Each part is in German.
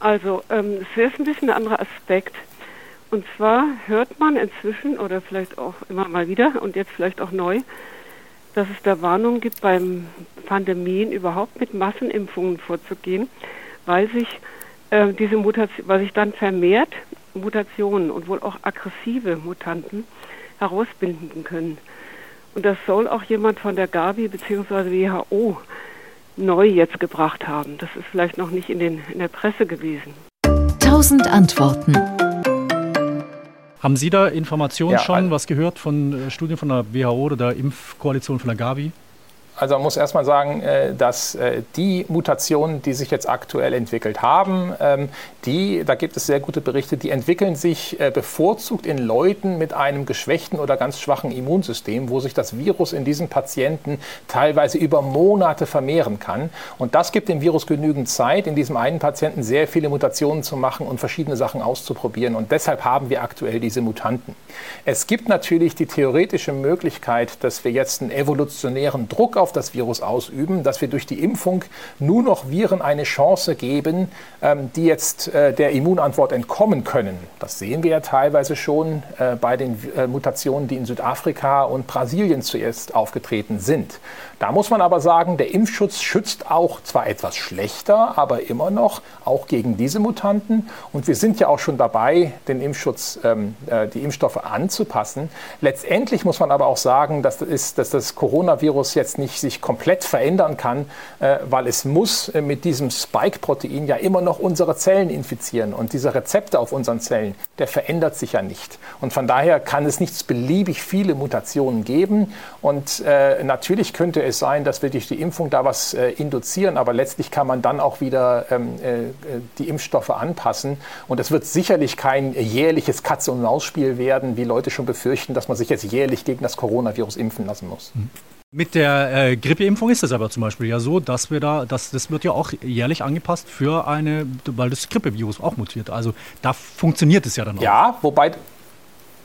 Also, ähm, es ist ein bisschen ein anderer Aspekt. Und zwar hört man inzwischen oder vielleicht auch immer mal wieder und jetzt vielleicht auch neu, dass es da Warnungen gibt, beim Pandemien überhaupt mit Massenimpfungen vorzugehen, weil sich äh, diese Mutation, weil sich dann vermehrt Mutationen und wohl auch aggressive Mutanten herausbinden können. Und das soll auch jemand von der Gavi bzw. WHO neu jetzt gebracht haben. Das ist vielleicht noch nicht in, den, in der Presse gewesen. Tausend Antworten. Haben Sie da Informationen ja, schon, was gehört von äh, Studien von der WHO oder der Impfkoalition von der Gavi? Also man muss erstmal sagen, äh, dass äh, die Mutationen, die sich jetzt aktuell entwickelt haben, ähm, die, da gibt es sehr gute Berichte, die entwickeln sich äh, bevorzugt in Leuten mit einem geschwächten oder ganz schwachen Immunsystem, wo sich das Virus in diesen Patienten teilweise über Monate vermehren kann. Und das gibt dem Virus genügend Zeit, in diesem einen Patienten sehr viele Mutationen zu machen und verschiedene Sachen auszuprobieren. Und deshalb haben wir aktuell diese Mutanten. Es gibt natürlich die theoretische Möglichkeit, dass wir jetzt einen evolutionären Druck auf auf das Virus ausüben, dass wir durch die Impfung nur noch Viren eine Chance geben, ähm, die jetzt äh, der Immunantwort entkommen können. Das sehen wir ja teilweise schon äh, bei den äh, Mutationen, die in Südafrika und Brasilien zuerst aufgetreten sind. Da muss man aber sagen, der Impfschutz schützt auch zwar etwas schlechter, aber immer noch auch gegen diese Mutanten. Und wir sind ja auch schon dabei, den Impfschutz, ähm, äh, die Impfstoffe anzupassen. Letztendlich muss man aber auch sagen, dass das Coronavirus jetzt nicht sich komplett verändern kann, äh, weil es muss äh, mit diesem Spike-Protein ja immer noch unsere Zellen infizieren. Und dieser Rezepte auf unseren Zellen, der verändert sich ja nicht. Und von daher kann es nicht beliebig viele Mutationen geben. Und äh, natürlich könnte es sein, dass wir durch die Impfung da was induzieren, aber letztlich kann man dann auch wieder ähm, äh, die Impfstoffe anpassen. Und es wird sicherlich kein jährliches Katze-und-Maus-Spiel werden, wie Leute schon befürchten, dass man sich jetzt jährlich gegen das Coronavirus impfen lassen muss. Mhm. Mit der äh, Grippeimpfung ist es aber zum Beispiel ja so, dass wir da, dass, das wird ja auch jährlich angepasst für eine, weil das Grippevirus auch mutiert. Also da funktioniert es ja dann auch. Ja, wobei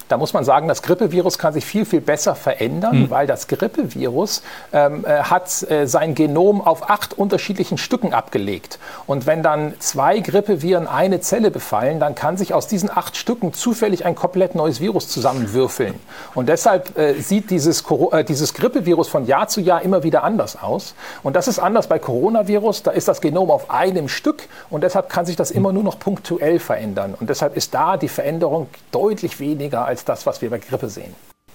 da muss man sagen, das Grippevirus kann sich viel, viel besser verändern, mhm. weil das Grippevirus ähm, äh, hat äh, sein Genom auf acht unterschiedlichen Stücken abgelegt. Und wenn dann zwei Grippeviren eine Zelle befallen, dann kann sich aus diesen acht Stücken zufällig ein komplett neues Virus zusammenwürfeln. Und deshalb äh, sieht dieses, äh, dieses Grippevirus von Jahr zu Jahr immer wieder anders aus. Und das ist anders bei Coronavirus. Da ist das Genom auf einem Stück und deshalb kann sich das immer nur noch punktuell verändern. Und deshalb ist da die Veränderung deutlich weniger als als das, was wir bei Grippe sehen.